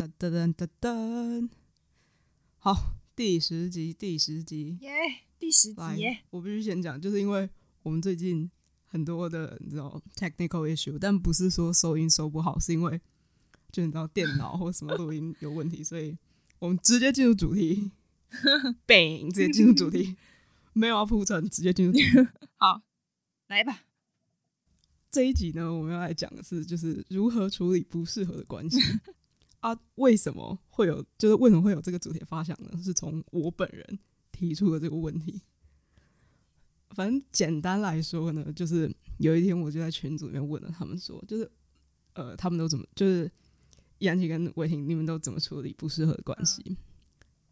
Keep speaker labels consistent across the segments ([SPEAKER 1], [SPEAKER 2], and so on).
[SPEAKER 1] 噔噔噔噔噔，好，第十集，第十集，
[SPEAKER 2] 耶，yeah, 第十集耶！
[SPEAKER 1] 我必须先讲，就是因为我们最近很多的你知道 technical issue，但不是说收音收不好，是因为就你知道电脑或什么录音有问题，所以我们直接进入主题，bang，直接进入主题，没有要铺陈，直接进入主题。
[SPEAKER 2] 好，来吧。
[SPEAKER 1] 这一集呢，我们要来讲的是，就是如何处理不适合的关系。啊，为什么会有？就是为什么会有这个主题发想呢？是从我本人提出的这个问题。反正简单来说呢，就是有一天我就在群组里面问了他们说，就是呃，他们都怎么，就是杨琪跟伟霆，你们都怎么处理不适合的关系？嗯、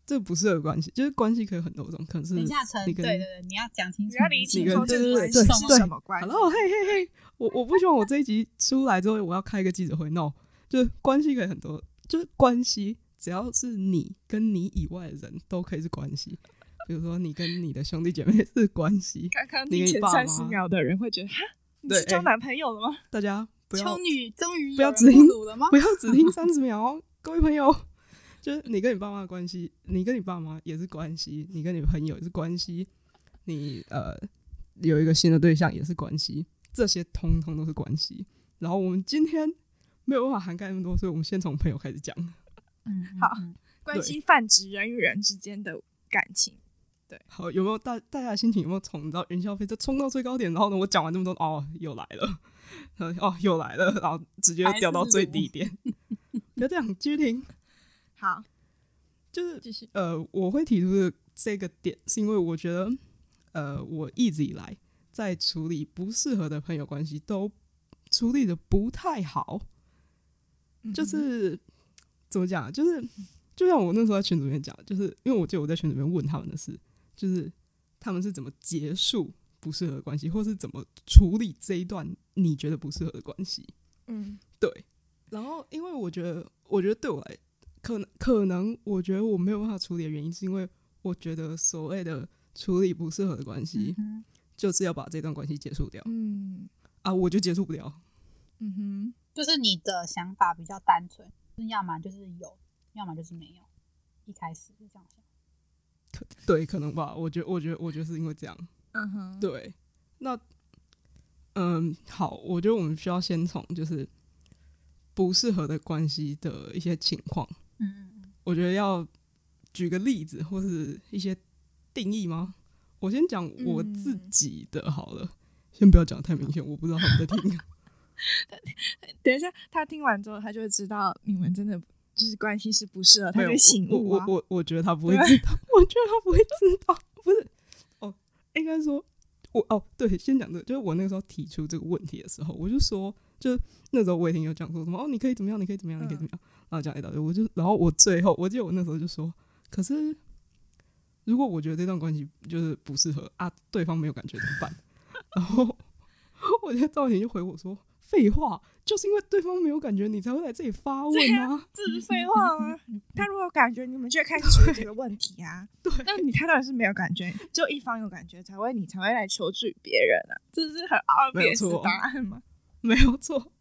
[SPEAKER 1] 这不适合的关系，就是关系可以很多种，可能是你跟
[SPEAKER 2] 对对对，你要讲清楚，你要理清
[SPEAKER 1] 楚这个关系是什么关系。然后嘿嘿嘿，我我不希望我这一集出来之后，我要开一个记者会，no，就是关系可以很多。就是关系，只要是你跟你以外的人都可以是关系。比如说，你跟你的兄弟姐妹是关系。
[SPEAKER 2] 刚刚你前三十秒的人会觉得，哈，你是交男朋友了吗？
[SPEAKER 1] 大家不要，
[SPEAKER 2] 秋女终于
[SPEAKER 1] 不要只听不要只听 三十秒哦，各位朋友，就是你跟你爸妈的关系，你跟你爸妈也是关系，你跟你朋友也是关系，你呃有一个新的对象也是关系，这些通通都是关系。然后我们今天。没有办法涵盖那么多，所以我们先从朋友开始讲。
[SPEAKER 2] 嗯，好，关系泛指人与人之间的感情。对，
[SPEAKER 1] 好，有没有大大家的心情有没有从你知道云霄飞车冲到最高点，然后呢，我讲完这么多，哦，又来了，哦，又来了，然后直接掉到最低点。不要这样，继续听。
[SPEAKER 2] 好，
[SPEAKER 1] 就是继续。呃，我会提出的这个点，是因为我觉得，呃，我一直以来在处理不适合的朋友关系，都处理的不太好。就是怎么讲？就是就像我那时候在群组里面讲，就是因为我记得我在群组里面问他们的是，就是他们是怎么结束不适合的关系，或是怎么处理这一段你觉得不适合的关系。嗯，对。然后，因为我觉得，我觉得对我来，可能可能，我觉得我没有办法处理的原因，是因为我觉得所谓的处理不适合的关系，就是要把这段关系结束掉。嗯，啊，我就结束不了。
[SPEAKER 2] 就是你的想法比较单纯，就是要么就是有，要么就是没有。一开始是这样想，
[SPEAKER 1] 可 对，可能吧。我觉得，我觉得，我觉得是因为这样。嗯哼，对。那，嗯，好，我觉得我们需要先从就是不适合的关系的一些情况。嗯嗯。我觉得要举个例子，或是一些定义吗？我先讲我自己的好了，嗯、先不要讲太明显，我不知道他们在听。
[SPEAKER 2] 等一下，他听完之后，他就会知道你们真的就是关系是不适合，他就醒悟
[SPEAKER 1] 啊。我我 我觉得他不会知道，我觉得他不会知道。不是哦，应该说，我哦对，先讲这个，就是我那个时候提出这个问题的时候，我就说，就那时候我也听有讲说什么哦，你可以怎么样，你可以怎么样，你可以怎么样，然后讲一大堆，我就然后我最后，我记得我那时候就说，可是如果我觉得这段关系就是不适合啊，对方没有感觉怎么办？然后我觉得赵婷就回我说。废话，就是因为对方没有感觉，你才会来这里发问啊！
[SPEAKER 2] 这是废话吗？他如果有感觉，你们就会开始处理这个问题啊。对，那你他当然是没有感觉，就一方有感觉才会，你才会来求助于别人啊。这是很 obvious 的答案吗？
[SPEAKER 1] 没有错，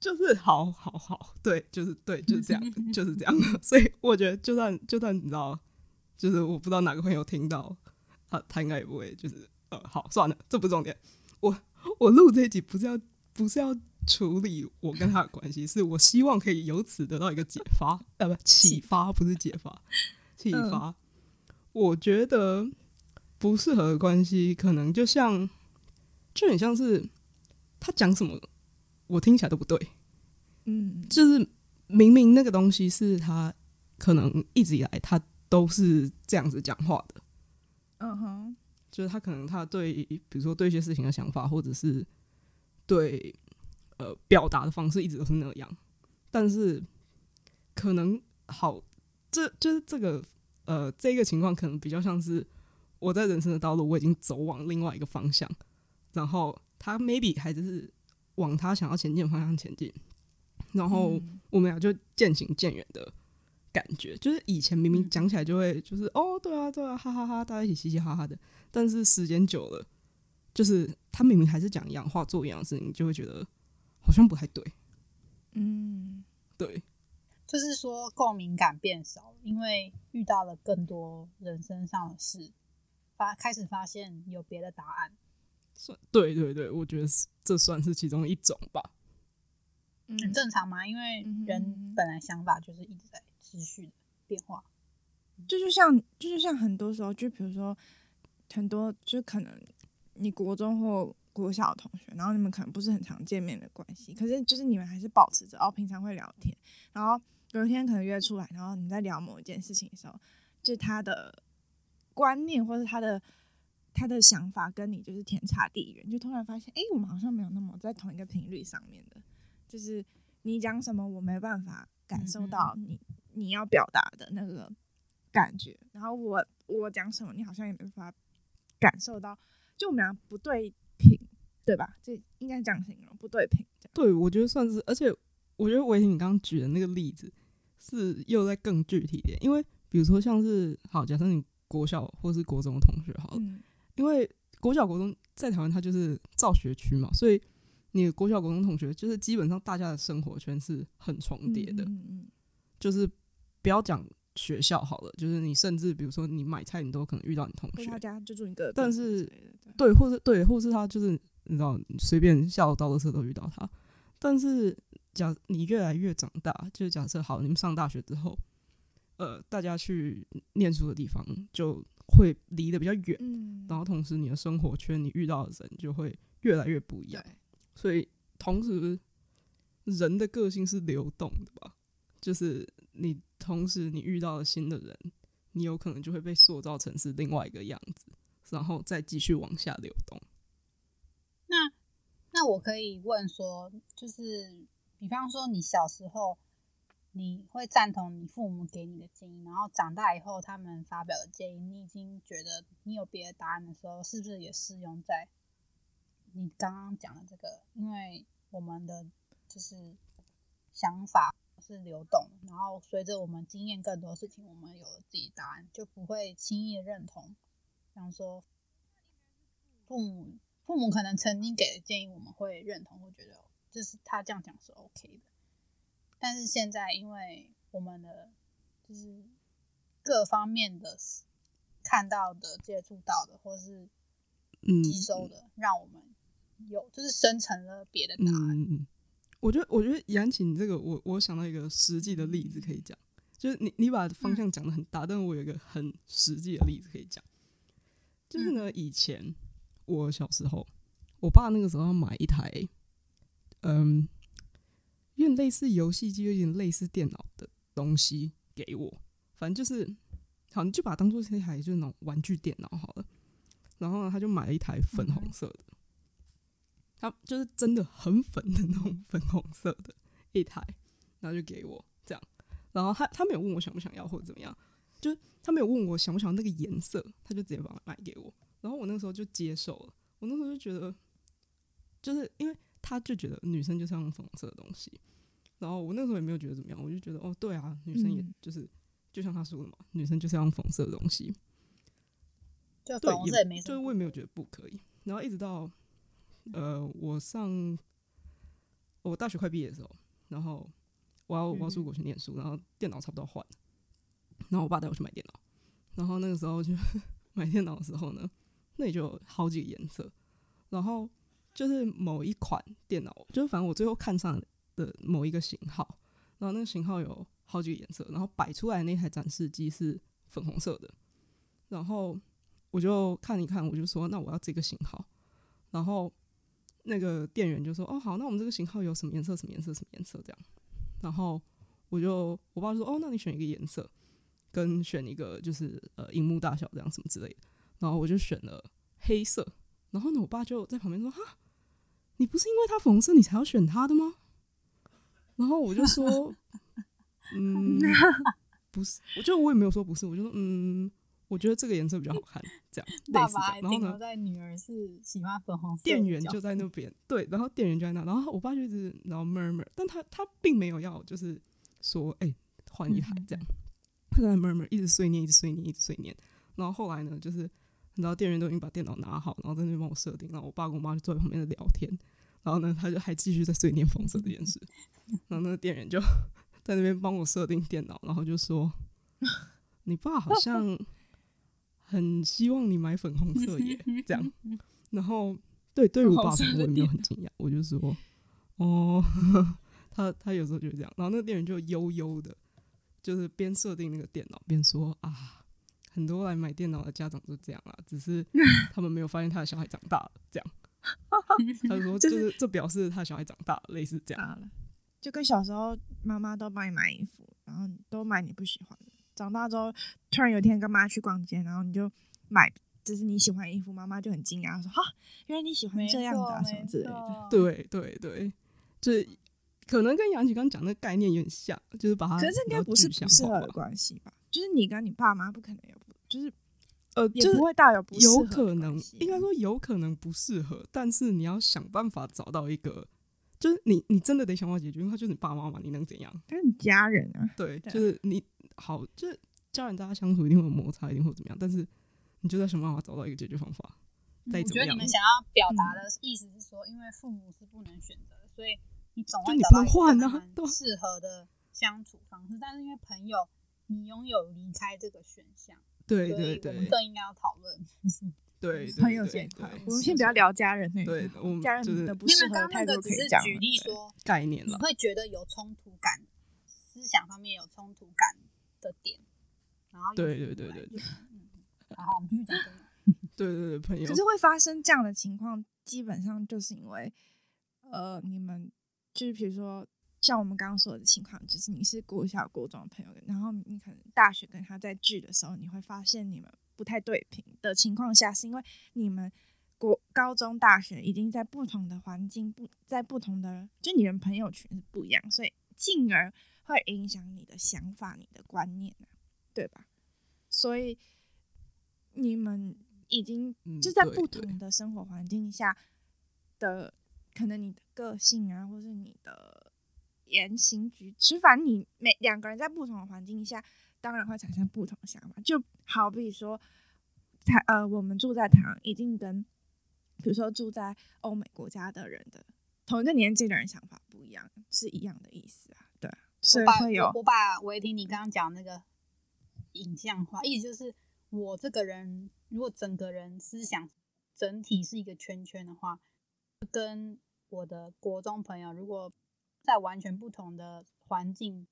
[SPEAKER 1] 就是好好好，对，就是对，就是这样，就是这样的。所以我觉得，就算就算你知道，就是我不知道哪个朋友听到，他他应该也不会，就是呃，好，算了，这不是重点。我我录这一集不是要。不是要处理我跟他的关系，是我希望可以由此得到一个解发，呃，不，启发，不是解发，启发。我觉得不适合的关系，可能就像，就很像是他讲什么，我听起来都不对。嗯，就是明明那个东西是他可能一直以来他都是这样子讲话的。嗯哼，就是他可能他对，比如说对一些事情的想法，或者是。对，呃，表达的方式一直都是那样，但是可能好，这就是这个，呃，这个情况可能比较像是我在人生的道路我已经走往另外一个方向，然后他 maybe 还是往他想要前进的方向前进，然后我们俩就渐行渐远的感觉，就是以前明明讲起来就会就是哦，对啊，对啊，哈哈哈哈，大家一起嘻嘻哈哈的，但是时间久了。就是他明明还是讲一样话，做一样的事情，就会觉得好像不太对。嗯，对。
[SPEAKER 3] 就是说共鸣感变少，因为遇到了更多人生上的事，发开始发现有别的答案。
[SPEAKER 1] 算对对对，我觉得这算是其中一种吧。
[SPEAKER 3] 很正常嘛，因为人本来想法就是一直在持续的变化。
[SPEAKER 2] 这就，就像，就，就像很多时候，就比如说很多，就可能你国中或国小的同学，然后你们可能不是很常见面的关系，可是就是你们还是保持着哦，平常会聊天，然后有一天可能约出来，然后你在聊某一件事情的时候，就他的观念或者他的他的想法跟你就是天差地远，就突然发现，哎，我们好像没有那么在同一个频率上面的，就是你讲什么，我没办法感受到你你要表达的那个。感觉，然后我我讲什么，你好像也没法感受到，就我们俩不对频，对吧？这应该这样形容，不对频。
[SPEAKER 1] 对，我觉得算是，而且我觉得维婷你刚刚举的那个例子是又在更具体一点，因为比如说像是好，假设你国小或是国中的同学好了，嗯、因为国小国中在台湾它就是造学区嘛，所以你的国小国中同学就是基本上大家的生活圈是很重叠的，嗯嗯嗯就是不要讲。学校好了，就是你甚至比如说你买菜，你都可能遇到你同学。
[SPEAKER 2] 他家就住你个，
[SPEAKER 1] 但是对，或是对，或是他就是你知道，随便下楼倒垃圾都遇到他。但是假你越来越长大，就是假设好，你们上大学之后，呃，大家去念书的地方就会离得比较远，嗯，然后同时你的生活圈你遇到的人就会越来越不一样。所以同时人的个性是流动的吧，就是你。同时，你遇到了新的人，你有可能就会被塑造成是另外一个样子，然后再继续往下流动。
[SPEAKER 3] 那那我可以问说，就是比方说，你小时候你会赞同你父母给你的建议，然后长大以后他们发表的建议，你已经觉得你有别的答案的时候，是不是也适用在你刚刚讲的这个？因为我们的就是想法。是流动，然后随着我们经验更多事情，我们有了自己答案，就不会轻易的认同。像说父母，父母可能曾经给的建议，我们会认同，会觉得就是他这样讲是 OK 的。但是现在，因为我们的就是各方面的看到的、接触到的，或是吸收的，嗯、让我们有就是生成了别的答案。
[SPEAKER 1] 嗯我觉得，我觉得杨琴这个，我我想到一个实际的例子可以讲，就是你你把方向讲的很大，嗯、但是我有一个很实际的例子可以讲，就是呢，以前我小时候，我爸那个时候要买一台，嗯，有点类似游戏机，有点类似电脑的东西给我，反正就是，好，你就把它当做是一台就是那种玩具电脑好了，然后呢，他就买了一台粉红色的。他就是真的很粉的那种粉红色的一台，然后就给我这样，然后他他没有问我想不想要或者怎么样，就是他没有问我想不想要那个颜色，他就直接把它买给我，然后我那个时候就接受了，我那时候就觉得，就是因为他就觉得女生就是要用粉红色的东西，然后我那时候也没有觉得怎么样，我就觉得哦对啊，女生也就是、嗯、就像他说的嘛，女生就是要用粉红色的东西，
[SPEAKER 3] 就。粉红色也没什么，
[SPEAKER 1] 就是我也没有觉得不可以，然后一直到。呃，我上我大学快毕业的时候，然后我要我要出国去念书，然后电脑差不多换，然后我爸带我去买电脑，然后那个时候就 买电脑的时候呢，那里就有好几个颜色，然后就是某一款电脑，就是反正我最后看上的某一个型号，然后那个型号有好几个颜色，然后摆出来的那台展示机是粉红色的，然后我就看一看，我就说那我要这个型号，然后。那个店员就说：“哦，好，那我们这个型号有什么颜色？什么颜色？什么颜色？这样。”然后我就我爸就说：“哦，那你选一个颜色，跟选一个就是呃荧幕大小这样什么之类的。”然后我就选了黑色。然后呢，我爸就在旁边说：“哈，你不是因为它粉红色你才要选它的吗？”然后我就说：“ 嗯，不是。”我就我也没有说不是，我就说：“嗯。”我觉得这个颜色比较好看，这样。
[SPEAKER 3] 爸爸还停留在女儿是喜欢粉红色。
[SPEAKER 1] 店员就在那边，对，然后店员就在那，然后我爸就一直然后 murmur，但他他并没有要就是说，哎、欸，换一台这样。他在 murmur，一直碎念，一直碎念，一直碎念。然后后来呢，就是你知道店员都已经把电脑拿好，然后在那边帮我设定，然后我爸跟我妈就坐在旁边的聊天。然后呢，他就还继续在碎念粉色这件事。然后那个店员就 在那边帮我设定电脑，然后就说：“你爸好像很希望你买粉红色耶。”这样，然后对对于我爸我也没有很惊讶，我就说：“哦，他他有时候就这样。”然后那个店员就悠悠的，就是边设定那个电脑边说：“啊，很多来买电脑的家长都这样啊，只是 他们没有发现他的小孩长大了。”这样，他就说：“就是这表示他小孩长大了，类似这样。”
[SPEAKER 2] 就跟小时候妈妈都帮你买衣服，然后都买你不喜欢的。长大之后，突然有一天跟妈去逛街，然后你就买就是你喜欢的衣服，妈妈就很惊讶说：“哈，原来你喜欢这样的、啊、什么之类的。”
[SPEAKER 1] 对对对，就是可能跟杨琪刚讲的概念有点像，就是把它。
[SPEAKER 2] 可是应该不是不适合的关系吧？就是你跟你爸妈不可能有，就是呃，也不会大有不适合。
[SPEAKER 1] 有可能，应该说有可能不适合，但是你要想办法找到一个。就是你，你真的得想办法解决，因为他就是你爸妈嘛，你能怎样？
[SPEAKER 2] 他是你家人啊。
[SPEAKER 1] 对，就是你好，就是家人，大家相处一定会有摩擦，一定会怎么样？但是你就在想办法找到一个解决方法。
[SPEAKER 3] 我觉得你们想要表达的意思是说，因为父母是不能选择，所以你总会找到一个很适合的相处方式。但是因为朋友，你拥有离开这个选项，
[SPEAKER 1] 对对对，
[SPEAKER 3] 我们更应该要讨论。
[SPEAKER 1] 对，
[SPEAKER 2] 朋友这一块，我们先不要聊家人那
[SPEAKER 1] 对，我们
[SPEAKER 2] 家人的不适合的态度可以讲。
[SPEAKER 3] 举例说
[SPEAKER 1] 概念了，
[SPEAKER 3] 你会觉得有冲突感，思想方面有冲突感的点，然后
[SPEAKER 1] 对对对对对，
[SPEAKER 3] 然后我们继续讲。
[SPEAKER 1] 对对对，朋友，
[SPEAKER 2] 可是会发生这样的情况，基本上就是因为，呃，你们就是比如说像我们刚刚说的情况，就是你是国小、国中的朋友，然后你可能大学跟他在聚的时候，你会发现你们。不太对频的情况下，是因为你们国高中、大学已经在不同的环境，不在不同的，就你们朋友圈是不一样，所以进而会影响你的想法、你的观念，对吧？所以你们已经就在不同的生活环境下的，可能你的个性啊，或是你的言行举止，反正你每两个人在不同的环境下。当然会产生不同的想法，就好比说，台呃，我们住在台湾，一定跟比如说住在欧美国家的人的同一个年纪的人想法不一样，是一样的意思啊。对，所以会有。
[SPEAKER 3] 我把维婷你刚刚讲那个影像化，意思就是我这个人如果整个人思想整体是一个圈圈的话，跟我的国中朋友如果在完全不同的环境。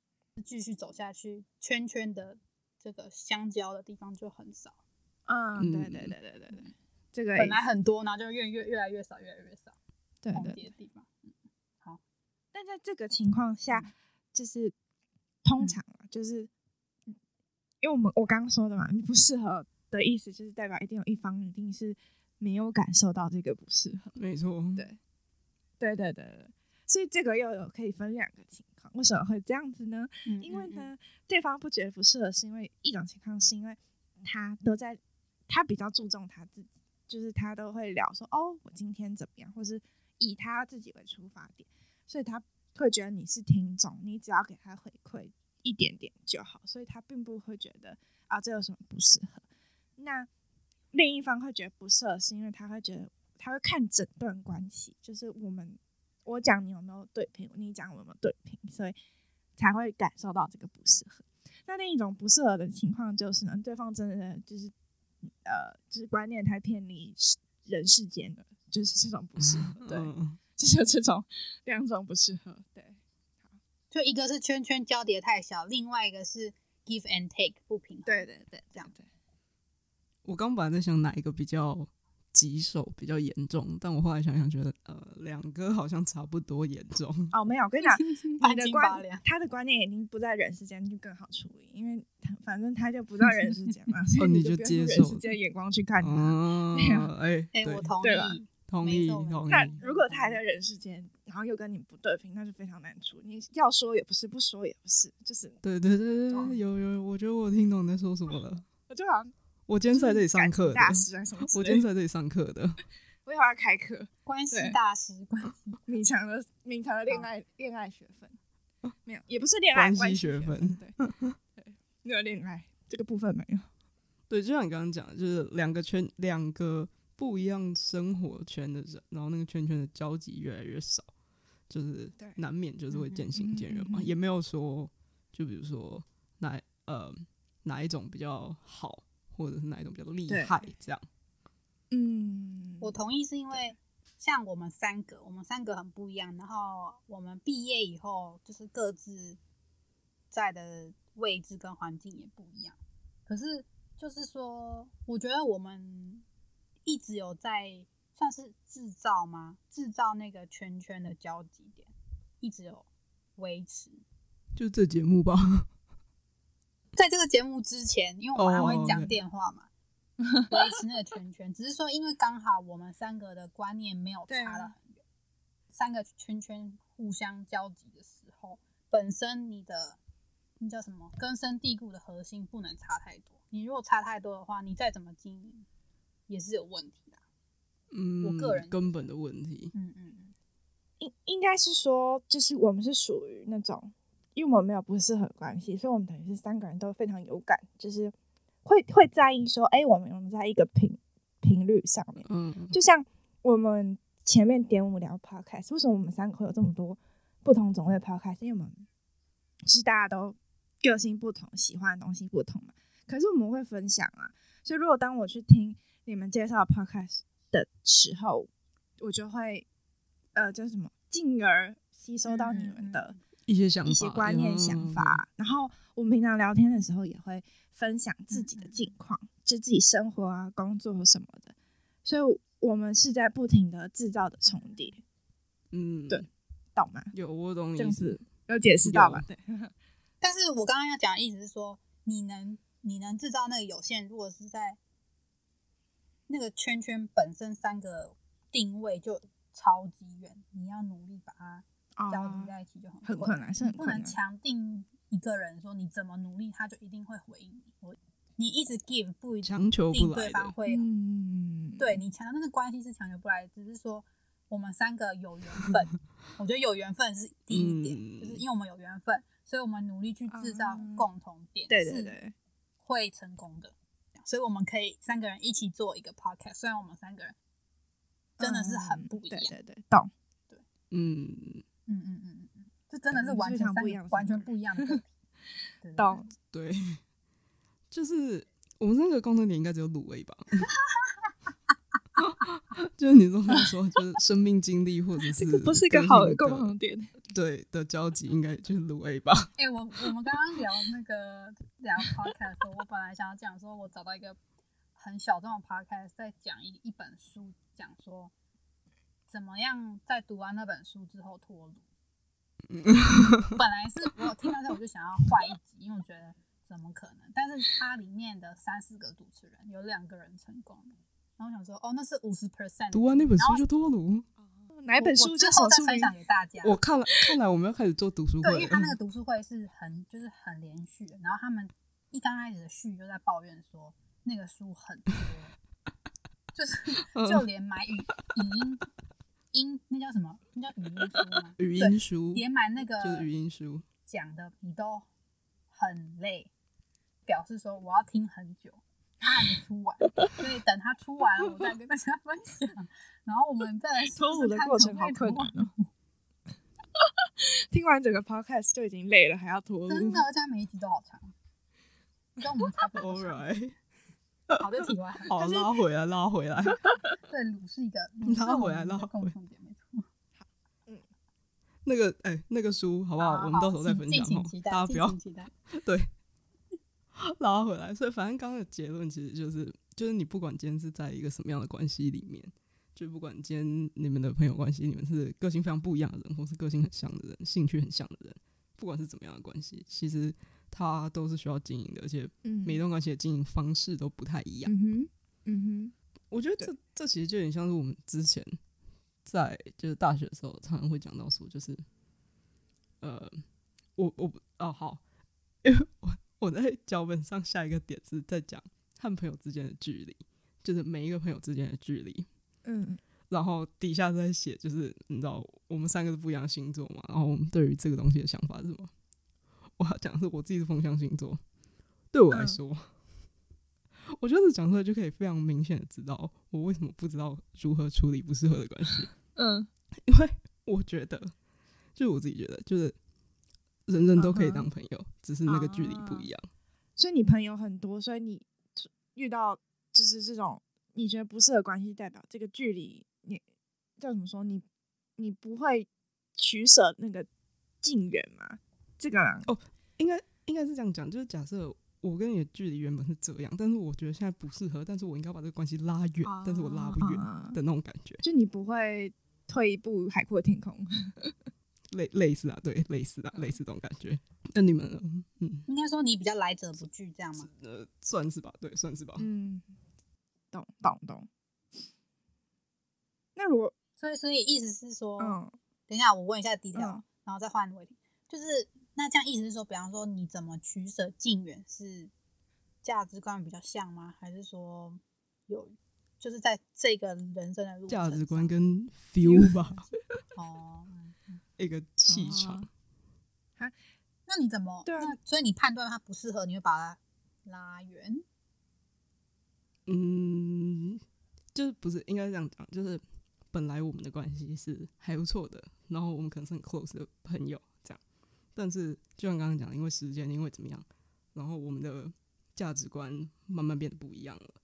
[SPEAKER 3] 继续走下去，圈圈的这个相交的地方就很少。
[SPEAKER 2] 嗯，对对对对对对，这个
[SPEAKER 3] 本来很多，然后就越越越来越少，越来越少。
[SPEAKER 2] 对
[SPEAKER 3] 对对，地方。好，
[SPEAKER 2] 但在这个情况下，就是通常啊，就是因为我们我刚刚说的嘛，你不适合的意思，就是代表一定有一方一定是没有感受到这个不适合。
[SPEAKER 1] 没错，
[SPEAKER 2] 对，对对对对，所以这个又有可以分两个情况。为什么会这样子呢？嗯嗯嗯，因为呢，对方不觉得不适合，是因为一种情况，是因为他都在，他比较注重他自己，就是他都会聊说，哦，我今天怎么样，或是以他自己为出发点，所以他会觉得你是听众，你只要给他回馈一点点就好，所以他并不会觉得啊，这有什么不适合。那另一方会觉得不适合，是因为他会觉得他会看整段关系，就是我们。我讲你有没有对频，你讲我有没有对频，所以才会感受到这个不适合。那另一种不适合的情况就是呢，对方真的就是呃，就是观念太偏离人世间了，就是这种不适合。对，就是这种两种不适合。对，
[SPEAKER 3] 就一个是圈圈交叠太小，另外一个是 give and take 不平衡。
[SPEAKER 2] 对对对，这样对。
[SPEAKER 1] 我刚本来在想哪一个比较。棘手比较严重，但我后来想想，觉得呃，两个好像差不多严重。
[SPEAKER 2] 哦，没有，我跟你讲，你的观，他的观念已经不在人世间，就更好处理，因为反正他就不在人世间嘛，所以你就接受人世间眼光去看他。
[SPEAKER 1] 哎哎，
[SPEAKER 3] 我同意，
[SPEAKER 1] 同意，同意。
[SPEAKER 2] 那如果他还在人世间，然后又跟你不对频，那就非常难处。你要说也不是，不说也不是，就是。
[SPEAKER 1] 对对对对，有有，我觉得我听懂你在说什么了。
[SPEAKER 2] 我就好像。
[SPEAKER 1] 我今天在这里上课的，大师啊什么我今天在这里上课的，
[SPEAKER 2] 我以后要开课，
[SPEAKER 3] 关系大师，关系
[SPEAKER 2] 敏强的敏强的恋爱恋爱学分，没有，也不是恋爱关系学分，对对，没有恋爱这个部分没有。
[SPEAKER 1] 对，就像你刚刚讲的，就是两个圈，两个不一样生活圈的人，然后那个圈圈的交集越来越少，就是难免就是会渐行渐远嘛，也没有说就比如说哪呃哪一种比较好，或者是哪一种比较厉害，这样。
[SPEAKER 2] 嗯，
[SPEAKER 3] 我同意，是因为像我们三个，我们三个很不一样，然后我们毕业以后就是各自在的位置跟环境也不一样。可是就是说，我觉得我们一直有在算是制造吗？制造那个圈圈的交集点，一直有维持。
[SPEAKER 1] 就这节目吧，
[SPEAKER 3] 在这个节目之前，因为我们还会讲电话嘛，维、oh, okay. 持那个圈圈。只是说，因为刚好我们三个的观念没有差得很远，三个圈圈互相交集的时候，本身你的那叫什么根深蒂固的核心不能差太多。你如果差太多的话，你再怎么经营也是有问题的。
[SPEAKER 1] 嗯，
[SPEAKER 3] 我个人
[SPEAKER 1] 根本的问题。
[SPEAKER 3] 嗯嗯嗯，
[SPEAKER 2] 应应该是说，就是我们是属于那种。因为我们没有不适合关系，所以我们等于是三个人都非常有感，就是会会在意说，哎、欸，我们我们在一个频频率上面。
[SPEAKER 1] 嗯，
[SPEAKER 2] 就像我们前面点五聊 podcast，为什么我们三个会有这么多不同种类的 podcast？因为我们其实大家都个性不同，喜欢的东西不同嘛。可是我们会分享啊，所以如果当我去听你们介绍 podcast 的时候，我就会呃，叫什么，进而吸收到你们的。
[SPEAKER 1] 一些想法、
[SPEAKER 2] 一些观念、想法，然后我们平常聊天的时候也会分享自己的近况，就自己生活啊、工作什么的，所以我们是在不停的制造的重叠。
[SPEAKER 1] 嗯，
[SPEAKER 2] 对，懂吗？
[SPEAKER 1] 有，我懂你意思，
[SPEAKER 2] 这样子有解释到吧？对。
[SPEAKER 3] 但是我刚刚要讲的意思是说，你能你能制造那个有限，如果是在那个圈圈本身三个定位就超级远，你要努力把它。交集在一起就很
[SPEAKER 2] 很困难，是很
[SPEAKER 3] 不能强定一个人说你怎么努力，他就一定会回应你。我你一直 give 不一定对方会。
[SPEAKER 2] 嗯，
[SPEAKER 3] 对你强那个关系是强求不来，只是说我们三个有缘分。我觉得有缘分是第一点，嗯，就是因为我们有缘分，所以我们努力去制造共同点，
[SPEAKER 2] 对对对，
[SPEAKER 3] 会成功的。所以我们可以三个人一起做一个 podcast，虽然我们三个人真的是很不一样，
[SPEAKER 2] 对对对，懂，
[SPEAKER 3] 对，
[SPEAKER 1] 嗯。
[SPEAKER 3] 嗯嗯嗯嗯，这真的是完全不一样，完全不一样的。
[SPEAKER 2] 懂，
[SPEAKER 1] 对，就是我们三个共同点应该只有卤味吧？就是你这么说，就是生命经历或者是
[SPEAKER 2] 这个不是一个好的共同点。
[SPEAKER 1] 对的交集，应该就是卤 A 吧？
[SPEAKER 3] 哎、欸，我我们刚刚聊那个聊 podcast 的时候，我本来想要讲说，我找到一个很小众的 podcast，在讲一一本书，讲说。怎么样在读完那本书之后脱鲁？本来是我听到这我就想要换一集，因为我觉得怎么可能？但是它里面的三四个主持人有两个人成功，然后我想说，哦，那是五十 percent。
[SPEAKER 1] 读完那本书就脱鲁？
[SPEAKER 2] 哪一本书？
[SPEAKER 3] 之后再分享给大家。
[SPEAKER 1] 我看了，看来我们要开始做读书会。
[SPEAKER 3] 对，因为他那个读书会是很就是很连续的，然后他们一刚开始的序就在抱怨说那个书很多，就是 就连买语语音。音那叫什么？那叫语音书吗？
[SPEAKER 1] 语音书，
[SPEAKER 3] 连买那个
[SPEAKER 1] 就是语音书，
[SPEAKER 3] 讲的你都很累，表示说我要听很久，他还没出完，所以等他出完了，我再跟大家分享。然后我们再来说
[SPEAKER 2] 脱鲁的过程好困难哦。听完整个 podcast 就已经累了，还要拖鲁，
[SPEAKER 3] 真的，而且每一集都好长，跟我们差不多。好的，题外，
[SPEAKER 1] 好拉回来，拉回来。
[SPEAKER 3] 对，鲁是一个
[SPEAKER 1] 拉回来，拉回来。嗯，那个，哎、欸，那个书好不好，好，好？我们到时候再分享哦。大家不要。对，拉回来。所以，反正刚刚的结论其实就是，就是你不管今天是在一个什么样的关系里面，就不管今天你们的朋友关系，你们是个性非常不一样的人，或是个性很像的人，兴趣很像的人，不管是怎么样的关系，其实。它都是需要经营的，而且每一段关系的经营方式都不太一样。
[SPEAKER 2] 嗯哼，嗯哼，
[SPEAKER 1] 我觉得这这其实就有点像是我们之前在就是大学的时候常常会讲到说，就是呃，我我哦好，因为我我在脚本上下一个点是在讲和朋友之间的距离，就是每一个朋友之间的距离。
[SPEAKER 2] 嗯，
[SPEAKER 1] 然后底下在写，就是你知道我们三个是不一样的星座嘛，然后我们对于这个东西的想法是什么？我要讲的是我自己是风象星座，对我来说，嗯、我觉得这讲出来就可以非常明显的知道我为什么不知道如何处理不适合的关系。
[SPEAKER 2] 嗯，
[SPEAKER 1] 因为我觉得，就是我自己觉得，就是人人都可以当朋友，只是那个距离不一样。
[SPEAKER 2] 所以你朋友很多，所以你遇到就是这种你觉得不适合关系，代表这个距离你叫怎么说？你你不会取舍那个近远吗？这个
[SPEAKER 1] 哦，应该应该是这样讲，就是假设我跟你的距离原本是这样，但是我觉得现在不适合，但是我应该把这个关系拉远，啊、但是我拉不远的那种感觉。
[SPEAKER 2] 就你不会退一步海阔天空。
[SPEAKER 1] 类类似啊，对，类似啊，类似这种感觉。那你们，嗯，
[SPEAKER 3] 应该说你比较来者不拒，这样吗？
[SPEAKER 1] 呃，算是吧，对，算是吧。
[SPEAKER 2] 嗯，懂懂懂。那如果，
[SPEAKER 3] 所以所以意思是说，
[SPEAKER 2] 嗯，
[SPEAKER 3] 等一下我问一下低调，
[SPEAKER 2] 嗯、
[SPEAKER 3] 然后再换问题。就是那这样意思是说，比方说你怎么取舍近远是价值观比较像吗？还是说有就是在这个人生的路
[SPEAKER 1] 价值观跟 feel 吧？
[SPEAKER 3] 哦。
[SPEAKER 1] 一个气场，
[SPEAKER 3] 啊？那你怎么？对啊，所以你判断他不适合，你会把他拉远？
[SPEAKER 1] 嗯，就是不是应该这样讲？就是本来我们的关系是还不错的，然后我们可能是很 close 的朋友，这样。但是就像刚刚讲，因为时间，因为怎么样，然后我们的价值观慢慢变得不一样了。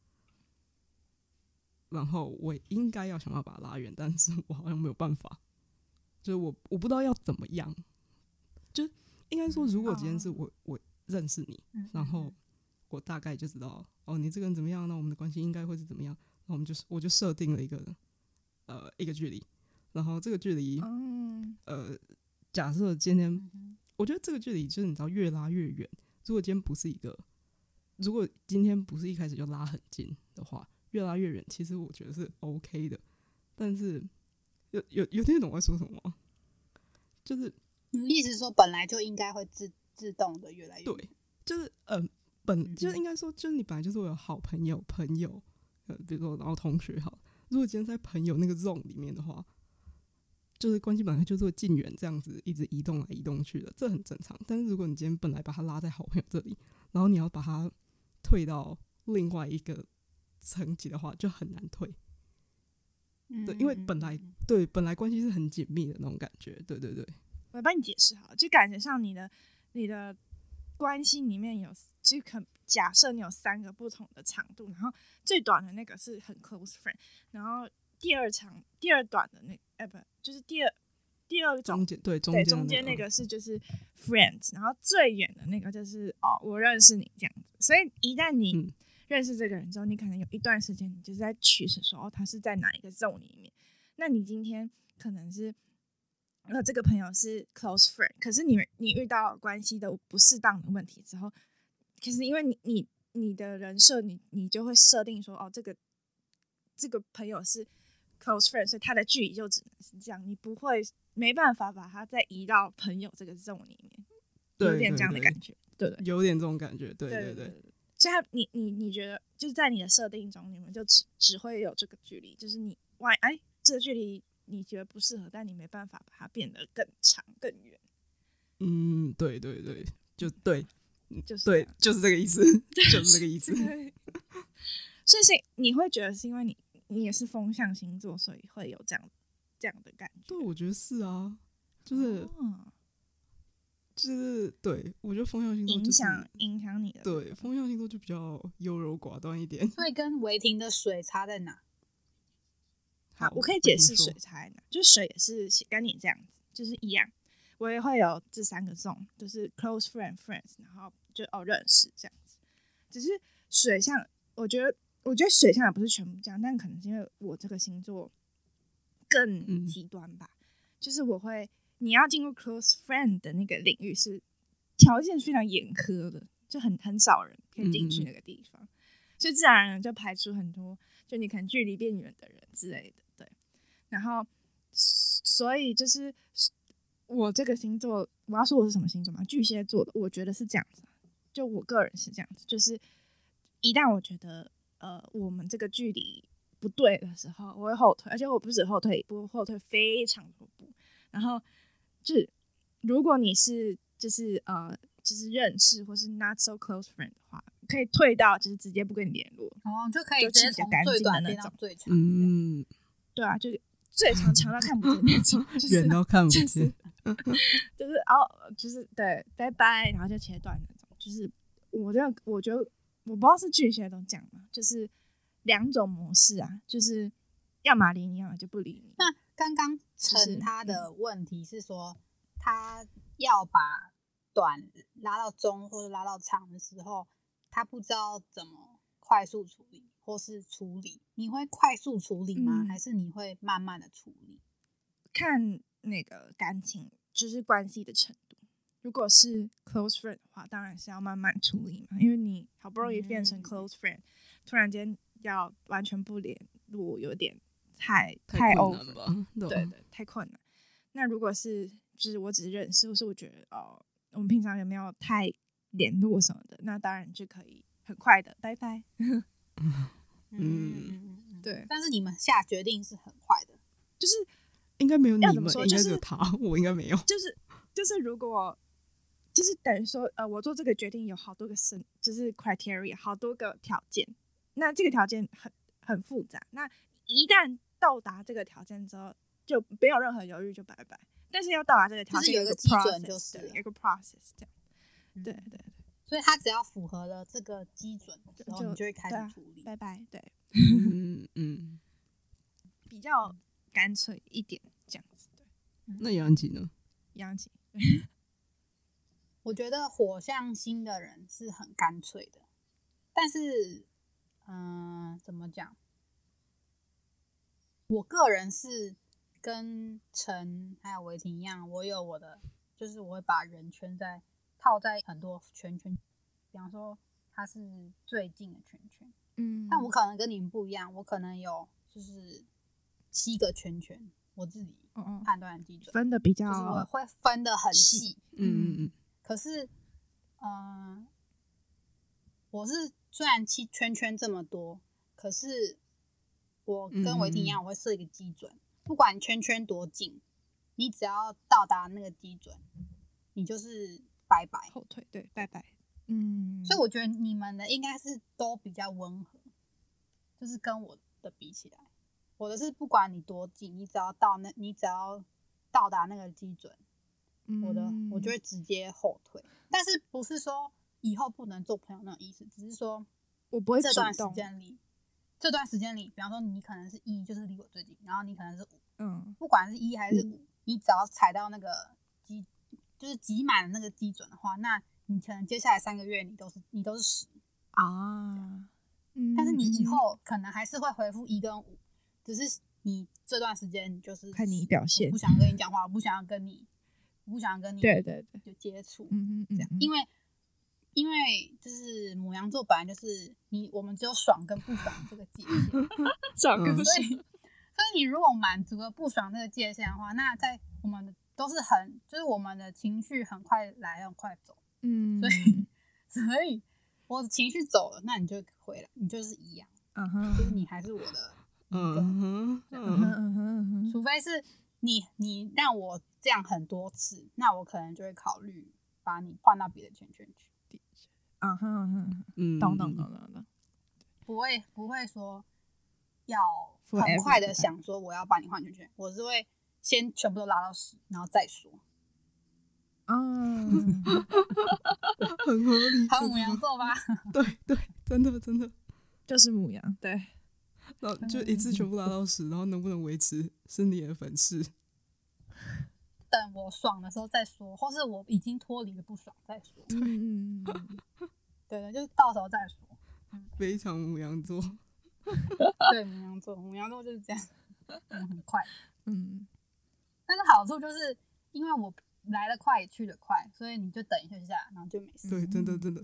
[SPEAKER 1] 然后我应该要想办法把他拉远，但是我好像没有办法。就是我我不知道要怎么样，就应该说，如果今天是我我认识你，然后我大概就知道哦，你这个人怎么样，那我们的关系应该会是怎么样，那我们就是我就设定了一个呃一个距离，然后这个距离呃假设今天我觉得这个距离就是你知道越拉越远，如果今天不是一个，如果今天不是一开始就拉很近的话，越拉越远，其实我觉得是 OK 的，但是。有有有听懂我在说什么吗？就是
[SPEAKER 3] 你意思说本来就应该会自自动的越来越
[SPEAKER 1] 对，就是呃本就是应该说就是你本来就是我有好朋友朋友呃比如说然后同学好，如果今天在朋友那个 zone 里面的话，就是关系本来就是会近远这样子一直移动来移动去的，这很正常。但是如果你今天本来把他拉在好朋友这里，然后你要把他退到另外一个层级的话，就很难退。对，因为本来对本来关系是很紧密的那种感觉，对对对。
[SPEAKER 2] 我来帮你解释好了，就感觉上你的你的关系里面有，就可假设你有三个不同的长度，然后最短的那个是很 close friend，然后第二长第二短的那哎、个、不就是第二第二种
[SPEAKER 1] 中间对中
[SPEAKER 2] 间、
[SPEAKER 1] 那个、
[SPEAKER 2] 中间那个是就是 friends，然后最远的那个就是哦我认识你这样子，所以一旦你。嗯认识这个人之后，你可能有一段时间，你就是在取舍说，哦，他是在哪一个 zone 里面。那你今天可能是，那这个朋友是 close friend，可是你你遇到关系的不适当的问题之后，其实因为你你你的人设，你你就会设定说，哦，这个这个朋友是 close friend，所以他的距离就只能是这样，你不会没办法把他再移到朋友这个 zone 里面，有点这样的感觉，对对，
[SPEAKER 1] 有点这种感觉，对对对。
[SPEAKER 2] 所以他，你你你觉得，就是在你的设定中，你们就只只会有这个距离，就是你外哎，这个距离你觉得不适合，但你没办法把它变得更长更远。
[SPEAKER 1] 嗯，对对对，就对，
[SPEAKER 2] 就是
[SPEAKER 1] 对，就是这个意思，就是这个意思。
[SPEAKER 2] 所以是你会觉得是因为你你也是风象星座，所以会有这样这样的感觉？
[SPEAKER 1] 对，我觉得是啊，就是。哦就是对，我觉得风象星座影响
[SPEAKER 2] 影响你的。
[SPEAKER 1] 对，风象星座就比较优柔寡断一点。
[SPEAKER 3] 所以跟维婷的水差在哪？
[SPEAKER 2] 好，我可以解释水差在哪。就是水也是跟你这样子，就是一样。我也会有这三个 zone，就是 close friend friends，然后就哦认识这样子。只是水象，我觉得我觉得水象也不是全部这样，但可能是因为我这个星座更极端吧。嗯、就是我会。你要进入 close friend 的那个领域是条件非常严苛的，就很很少人可以进去那个地方，所以自然而然就排除很多就你可能距离变远的人之类的，对。然后，所以就是我这个星座，我要说我是什么星座嘛？巨蟹座的，我觉得是这样子，就我个人是这样子，就是一旦我觉得呃我们这个距离不对的时候，我会后退，而且我不止后退一步，后退非常多步，然后。就是，如果你是就是呃，就是认识或是 not so close friend 的话，可以退到就是直接不跟你联络
[SPEAKER 3] 哦，就可以直接从最短变到最长。
[SPEAKER 1] 嗯，
[SPEAKER 2] 对啊，就是最长长到看不见那种，远
[SPEAKER 1] 到看不见。
[SPEAKER 2] 就是哦，就是对，拜拜，然后就切断那种。就是我这样，我觉得我不知道是巨蟹都讲嘛，就是两种模式啊，就是要么理你，要么就不理你。
[SPEAKER 3] 那刚刚陈他的问题是说，他要把短拉到中或者拉到长的时候，他不知道怎么快速处理或是处理。你会快速处理吗？嗯、还是你会慢慢的处理？
[SPEAKER 2] 看那个感情，就是关系的程度。如果是 close friend 的话，当然是要慢慢处理嘛，因为你好不容易变成 close friend，、嗯、突然间要完全不联络，有点太太 over 了，对对，太困难。那如果是就是我只是认识，或是我觉得哦，我们平常有没有太联络什么的，那当然就可以很快的拜拜。
[SPEAKER 3] 嗯，对。但是你们下决定是很快的，
[SPEAKER 2] 就是。
[SPEAKER 1] 应该没有你们，应该是他，我应该没有。
[SPEAKER 2] 就是就是，如果就是等于说，呃，我做这个决定有好多个生，就是 criteria，好多个条件。那这个条件很很复杂。那一旦到达这个条件之后，就没有任何犹豫，就拜拜。但是要到达这个条件，
[SPEAKER 3] 有一个基准，就是
[SPEAKER 2] 一个 process 这样。对对对，
[SPEAKER 3] 所以他只要符合了这个基准，然后你就会开始处理。
[SPEAKER 2] 拜拜。对，
[SPEAKER 1] 嗯嗯，
[SPEAKER 2] 比较干脆一点这样。
[SPEAKER 1] 那杨吉呢？
[SPEAKER 2] 杨吉，
[SPEAKER 3] 我觉得火象星的人是很干脆的，但是，嗯、呃，怎么讲？我个人是跟陈还有维婷一样，我有我的，就是我会把人圈在套在很多圈圈，比方说他是最近的圈圈，嗯，但我可能跟你们不一样，我可能有就是七个圈圈。我自己判断的基准
[SPEAKER 2] 分的比较，
[SPEAKER 3] 我会分的很细，
[SPEAKER 1] 嗯嗯嗯。
[SPEAKER 3] 可是，嗯、呃，我是虽然七圈圈这么多，可是我跟维婷一样，我会设一个基准，不管圈圈多近，你只要到达那个基准，你就是拜拜
[SPEAKER 2] 后退，对，拜拜。嗯，
[SPEAKER 3] 所以我觉得你们的应该是都比较温和，就是跟我的比起来。我的是不管你多近，你只要到那，你只要到达那个基准，嗯、我的我就会直接后退。但是不是说以后不能做朋友那种意思，只是说
[SPEAKER 2] 我不会
[SPEAKER 3] 这段时间里，这段时间里，比方说你可能是一，就是离我最近，然后你可能是五，嗯，不管是一还是五，嗯、你只要踩到那个基，就是挤满了那个基准的话，那你可能接下来三个月你都是你都是十啊，嗯，但是你以后可能还是会回复一跟五。只是你这段时间，就是
[SPEAKER 2] 看你表现，
[SPEAKER 3] 不想跟你讲话，我不想要跟你，不想跟你
[SPEAKER 2] 对对对。
[SPEAKER 3] 就接触，嗯嗯这样，因为因为就是母羊座本来就是你，我们只有爽跟不爽这个界限，
[SPEAKER 2] 爽跟不爽，
[SPEAKER 3] 所 以所以你如果满足了不爽这个界限的话，那在我们的都是很就是我们的情绪很快来很快走，嗯，所以 所以我的情绪走了，那你就回来，你就是一样，嗯哼，就是你还是我的。嗯哼，嗯哼，嗯哼，除非是你，你让我这样很多次，那我可能就会考虑把你换到别的圈圈去。
[SPEAKER 2] 嗯哼嗯哼，嗯，懂懂懂懂懂，
[SPEAKER 3] 不会不会说要很快的想说我要把你换圈圈，我是会先全部都拉到十，然后再说。
[SPEAKER 2] 嗯，
[SPEAKER 1] 很合理，
[SPEAKER 3] 很母羊座吧？
[SPEAKER 1] 对对，真的真的
[SPEAKER 2] 就是母羊，对。
[SPEAKER 1] 然后就一次全部拉到十，然后能不能维持是你的本事。
[SPEAKER 3] 等我爽的时候再说，或是我已经脱离了不爽再说。
[SPEAKER 1] 对，
[SPEAKER 3] 对的，就到时候再说。
[SPEAKER 1] 非常母羊座。
[SPEAKER 3] 对，母羊座，母羊座就是这样，嗯，很快，嗯。但是好处就是因为我来的快，去的快，所以你就等一下下，然后就没事。
[SPEAKER 1] 对，真的真的。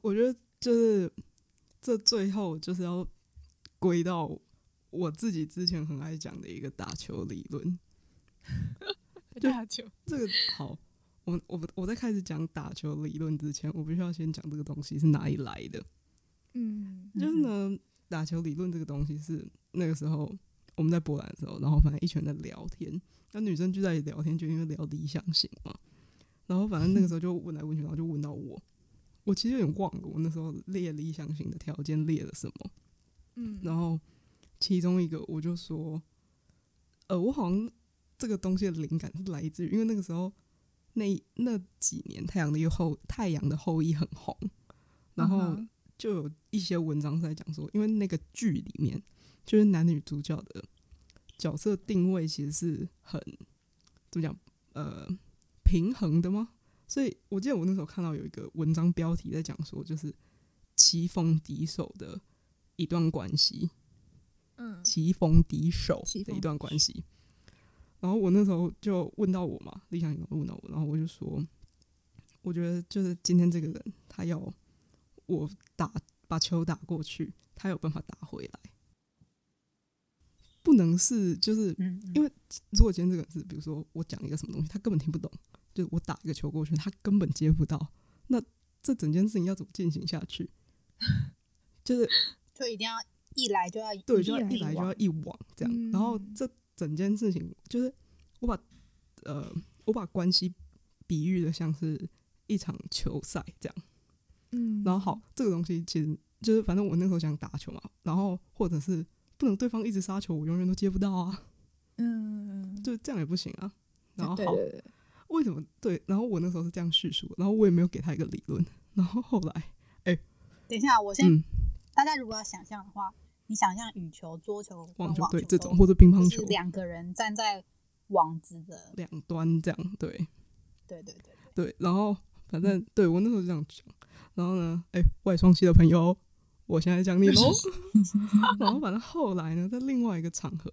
[SPEAKER 1] 我觉得就是这最后就是要归到我自己之前很爱讲的一个打球理论。
[SPEAKER 2] 打球
[SPEAKER 1] 这个好，我我我在开始讲打球理论之前，我必须要先讲这个东西是哪里来的。嗯，就是呢，打球理论这个东西是那个时候我们在波兰的时候，然后反正一群人在聊天，那女生就在聊天，就因为聊理想型嘛，然后反正那个时候就问来问去，然后就问到我。我其实有点忘了，我那时候列理想型的条件列了什么，嗯，然后其中一个我就说，呃，我好像这个东西的灵感是来自于，因为那个时候那那几年太阳的后太阳的后裔很红，然后就有一些文章在讲说，因为那个剧里面就是男女主角的角色定位其实是很怎么讲呃平衡的吗？所以我记得我那时候看到有一个文章标题在讲说，就是棋逢敌手的一段关系，
[SPEAKER 2] 嗯，
[SPEAKER 1] 棋逢敌手的一段关系。然后我那时候就问到我嘛，李想有问到我，然后我就说，我觉得就是今天这个人，他要我打把球打过去，他有办法打回来，不能是就是因为如果今天这个人是，比如说我讲一个什么东西，他根本听不懂。就我打一个球过去，他根本接不到。那这整件事情要怎么进行下去？就是
[SPEAKER 3] 就一定要一来就要
[SPEAKER 1] 对，就要一来就要一往这样。嗯、然后这整件事情就是我把呃我把关系比喻的像是一场球赛这样。嗯，然后好，这个东西其实就是反正我那时候想打球嘛，然后或者是不能对方一直杀球，我永远都接不到啊。嗯，就这样也不行啊。然后好。对对对为什么对？然后我那时候是这样叙述，然后我也没有给他一个理论。然后后来，哎、欸，
[SPEAKER 3] 等一下，我先，嗯、大家如果要想象的话，你想象羽球、桌球、网球，
[SPEAKER 1] 对这种，或者乒乓球，
[SPEAKER 3] 两个人站在网子的
[SPEAKER 1] 两端，这样对，
[SPEAKER 3] 对对对
[SPEAKER 1] 对，对。然后反正、嗯、对我那时候就这样讲。然后呢，哎、欸，外双系的朋友，我现在讲你喽。然后反正后来呢，在另外一个场合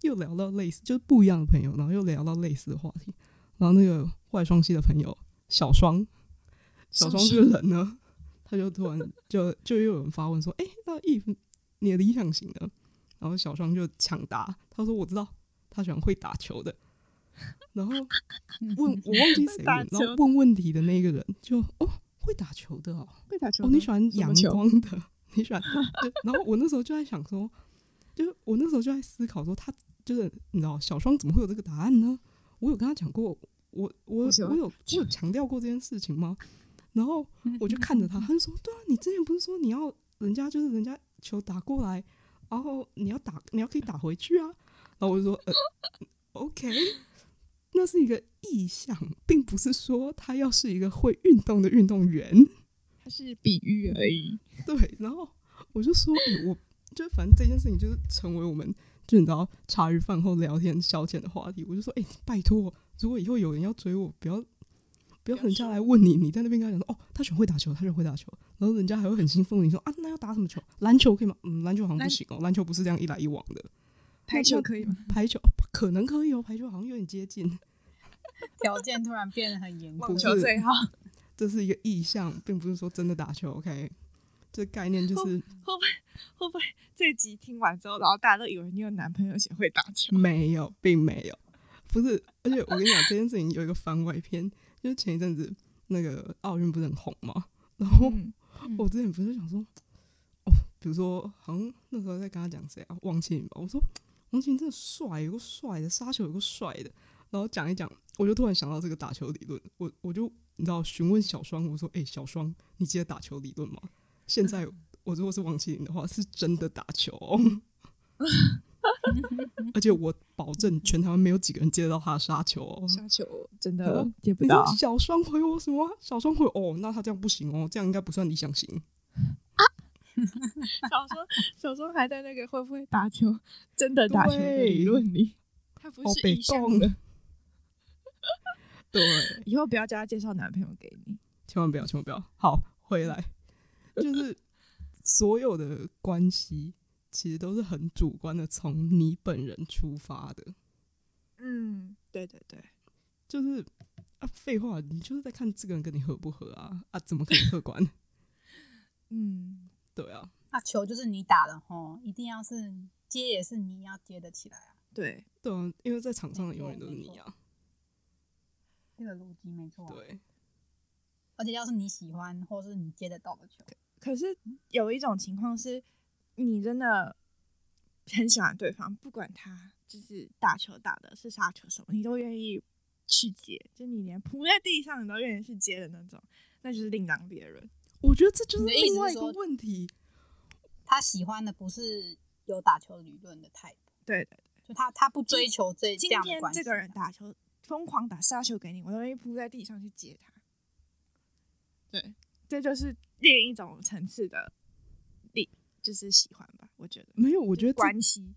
[SPEAKER 1] 又聊到类似，就是不一样的朋友，然后又聊到类似的话题。然后那个外双系的朋友小双，小双这个人呢，他就突然就就又有人发问说：“哎，那 Eve 你的理想型呢？”然后小双就抢答，他说：“我知道，他喜欢会打球的。”然后问 我忘记谁了，然后问问题的那个人就哦，会打球的哦，
[SPEAKER 2] 会打球
[SPEAKER 1] 哦，你喜欢阳光的，你喜欢。然后我那时候就在想说，就是我那时候就在思考说，他就是你知道小双怎么会有这个答案呢？我有跟他讲过。我我我有我有强调过这件事情吗？然后我就看着他，他就说：“对啊，你之前不是说你要人家就是人家球打过来，然后你要打你要可以打回去啊？”然后我就说：“呃，OK，那是一个意向，并不是说他要是一个会运动的运动员，
[SPEAKER 2] 他是比喻而已。”
[SPEAKER 1] 对，然后我就说：“欸，我就反正这件事情就是成为我们就你知道茶余饭后聊天消遣的话题。”我就说：“哎，拜托。”如果以后有人要追我，不要不要人家来问你，你在那边跟他讲说哦，他喜欢会打球，他喜欢会打球，然后人家还会很兴奋，你说啊，那要打什么球？篮球可以吗？嗯，篮球好像不行哦，篮球不是这样一来一往的。
[SPEAKER 2] 排球可以吗？
[SPEAKER 1] 排球可能可以哦，排球好像有点接近。
[SPEAKER 3] 条件突然变得很严格，
[SPEAKER 2] 网球最好。
[SPEAKER 1] 这是一个意向，并不是说真的打球。OK，这概念就是会
[SPEAKER 2] 不会会不会这集听完之后，然后大家都以为你有男朋友且会打球？
[SPEAKER 1] 没有，并没有。不是，而且我跟你讲，这件事情有一个番外篇，就是前一阵子那个奥运不是很红嘛，然后我之前不是想说，哦，比如说好像那时候在跟他讲谁啊，王齐吧，我说王齐真的帅，有个帅的杀球，有个帅的，然后讲一讲，我就突然想到这个打球理论，我我就你知道询问小双，我说，哎、欸，小双，你记得打球理论吗？现在 我如果是王庆林的话，是真的打球哦。而且我保证，全台湾没有几个人接得到他的杀球哦。
[SPEAKER 2] 杀球真的接不到。
[SPEAKER 1] 小双回我什么？小双回哦，那他这样不行哦，这样应该不算理想型。
[SPEAKER 2] 啊！小双，小双还在那个会不会打球？真的打球的理论里，他不是意向的。
[SPEAKER 1] 对，
[SPEAKER 2] 以后不要叫他介绍男朋友给你，
[SPEAKER 1] 千万不要，千万不要。好，回来，就是所有的关系。其实都是很主观的，从你本人出发的。
[SPEAKER 2] 嗯，对对对，
[SPEAKER 1] 就是啊，废话，你就是在看这个人跟你合不合啊？啊，怎么可能客观？
[SPEAKER 2] 嗯，
[SPEAKER 1] 对啊。
[SPEAKER 3] 那球就是你打的吼，一定要是接也是你要接得起来啊。
[SPEAKER 2] 对
[SPEAKER 1] 对啊，因为在场上的永远都是你啊。
[SPEAKER 3] 这个逻辑没错。
[SPEAKER 1] 对。
[SPEAKER 3] 而且要是你喜欢或是你接得到的球，
[SPEAKER 2] 可是有一种情况是。你真的很喜欢对方，不管他就是打球打的是杀球什么，你都愿意去接，就你连扑在地上你都愿意去接的那种，那就是另当别论。
[SPEAKER 1] 我觉得这就是另外一个问题。
[SPEAKER 3] 他喜欢的不是有打球理论的 type。
[SPEAKER 2] 对对对，
[SPEAKER 3] 就他他不追求这
[SPEAKER 2] 今
[SPEAKER 3] 这样的关系。
[SPEAKER 2] 天这个人打球疯狂打杀球给你，我都会扑在地上去接他。对，这就是另一种层次的，就是喜欢吧。我觉得
[SPEAKER 1] 没有，我觉得
[SPEAKER 2] 关系。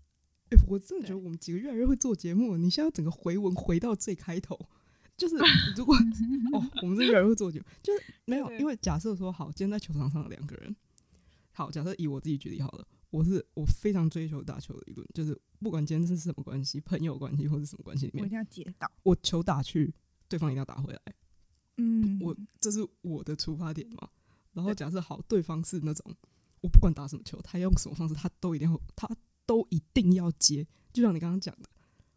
[SPEAKER 1] 哎、欸，我真的觉得我们几个越来越会做节目了。你现在整个回文回到最开头，就是 如果哦，我们是越来越会做节目，就是 没有，因为假设说好，今天在球场上的两个人，好，假设以我自己举例好了，我是我非常追求打球的一个人，就是不管今天是什么关系，朋友关系或者什么关系里面，
[SPEAKER 2] 我一定要接到，
[SPEAKER 1] 我球打去，对方一定要打回来。
[SPEAKER 2] 嗯，
[SPEAKER 1] 我这是我的出发点嘛。然后假设好，对方是那种我不管打什么球，他用什么方式，他都一定会，他都一定要接。就像你刚刚讲的，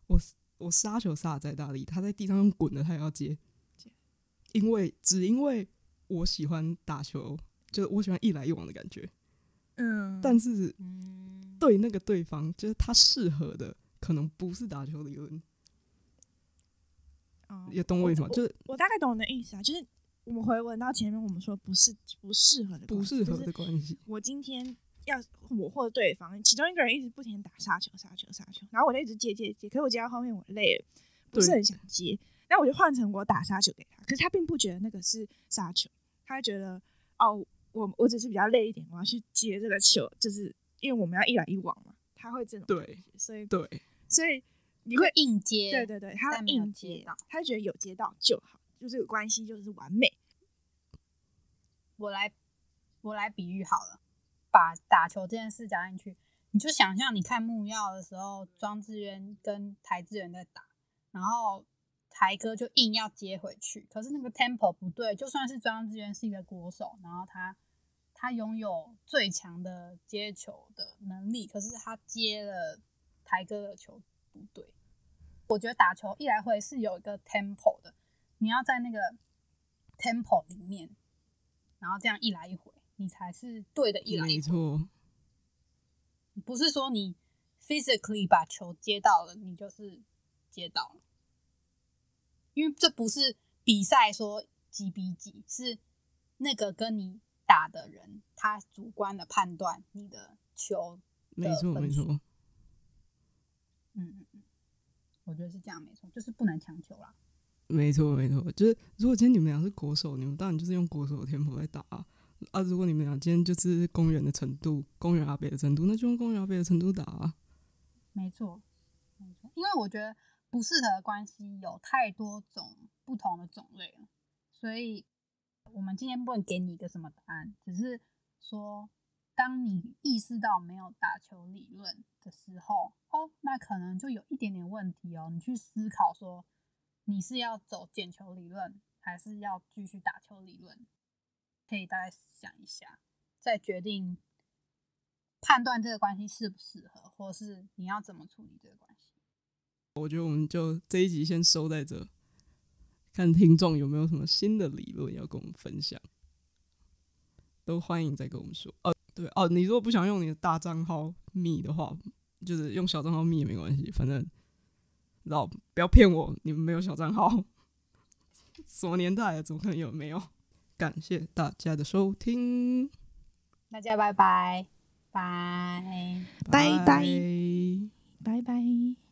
[SPEAKER 1] 我我杀球杀的再大力，他在地上用滚的，他也要接。因为只因为我喜欢打球，就是我喜欢一来一往的感觉。
[SPEAKER 2] 嗯，
[SPEAKER 1] 但是对那个对方，就是他适合的可能不是打球理论。也懂我意思
[SPEAKER 2] 吗？
[SPEAKER 1] 就是
[SPEAKER 2] 我大概懂你的意思啊，就是我们回文到前面，我们说不是不适合的
[SPEAKER 1] 不适合的关系。
[SPEAKER 2] 我今天要我或者对方，其中一个人一直不停打杀球、杀球、杀球，然后我就一直接接接，可是我接到后面我累了，不是很想接，那我就换成我打杀球给他，可是他并不觉得那个是杀球，他觉得哦，我我只是比较累一点，我要去接这个球，就是因为我们要一来一往嘛，他会这种
[SPEAKER 1] 对，
[SPEAKER 2] 所以
[SPEAKER 1] 对，
[SPEAKER 2] 所以。你会
[SPEAKER 3] 硬接，
[SPEAKER 2] 对对对，他硬接到，他觉得有接到就好，就这个关系就是完美。
[SPEAKER 3] 我来，我来比喻好了，把打球这件事加进去，你就想象你看木曜的时候，庄智渊跟台智源在打，然后台哥就硬要接回去，可是那个 tempo 不对，就算是庄智渊是一个国手，然后他他拥有最强的接球的能力，可是他接了台哥的球不对。我觉得打球一来回是有一个 tempo 的，你要在那个 tempo 里面，然后这样一来一回，你才是对的。一来一回，没错，不是说你 physically 把球接到了，你就是接到了，因为这不是比赛说几比几，是那个跟你打的人他主观的判断你的球的。没错，没错。嗯。我觉得是这样，没错，就是不能强求啦。
[SPEAKER 1] 没错，没错，就是如果今天你们俩是国手，你们当然就是用国手的天赋来打啊。啊，如果你们俩今天就是公园的程度，公园阿北的程度，那就用公园阿北的程度打啊。
[SPEAKER 3] 没错，没错，因为我觉得不适合的关系有太多种不同的种类了，所以我们今天不能给你一个什么答案，只是说。当你意识到没有打球理论的时候，哦，那可能就有一点点问题哦。你去思考说，你是要走捡球理论，还是要继续打球理论？可以大概想一下，再决定判断这个关系适不适合，或是你要怎么处理这个关系。
[SPEAKER 1] 我觉得我们就这一集先收在这，看听众有没有什么新的理论要跟我们分享，都欢迎再跟我们说。哦对哦，你如果不想用你的大账号密的话，就是用小账号密也没关系，反正，知道不要骗我，你们没有小账号，什么年代了，怎么可能有没有？感谢大家的收听，
[SPEAKER 3] 大家拜拜，拜拜。
[SPEAKER 2] 拜拜。拜拜。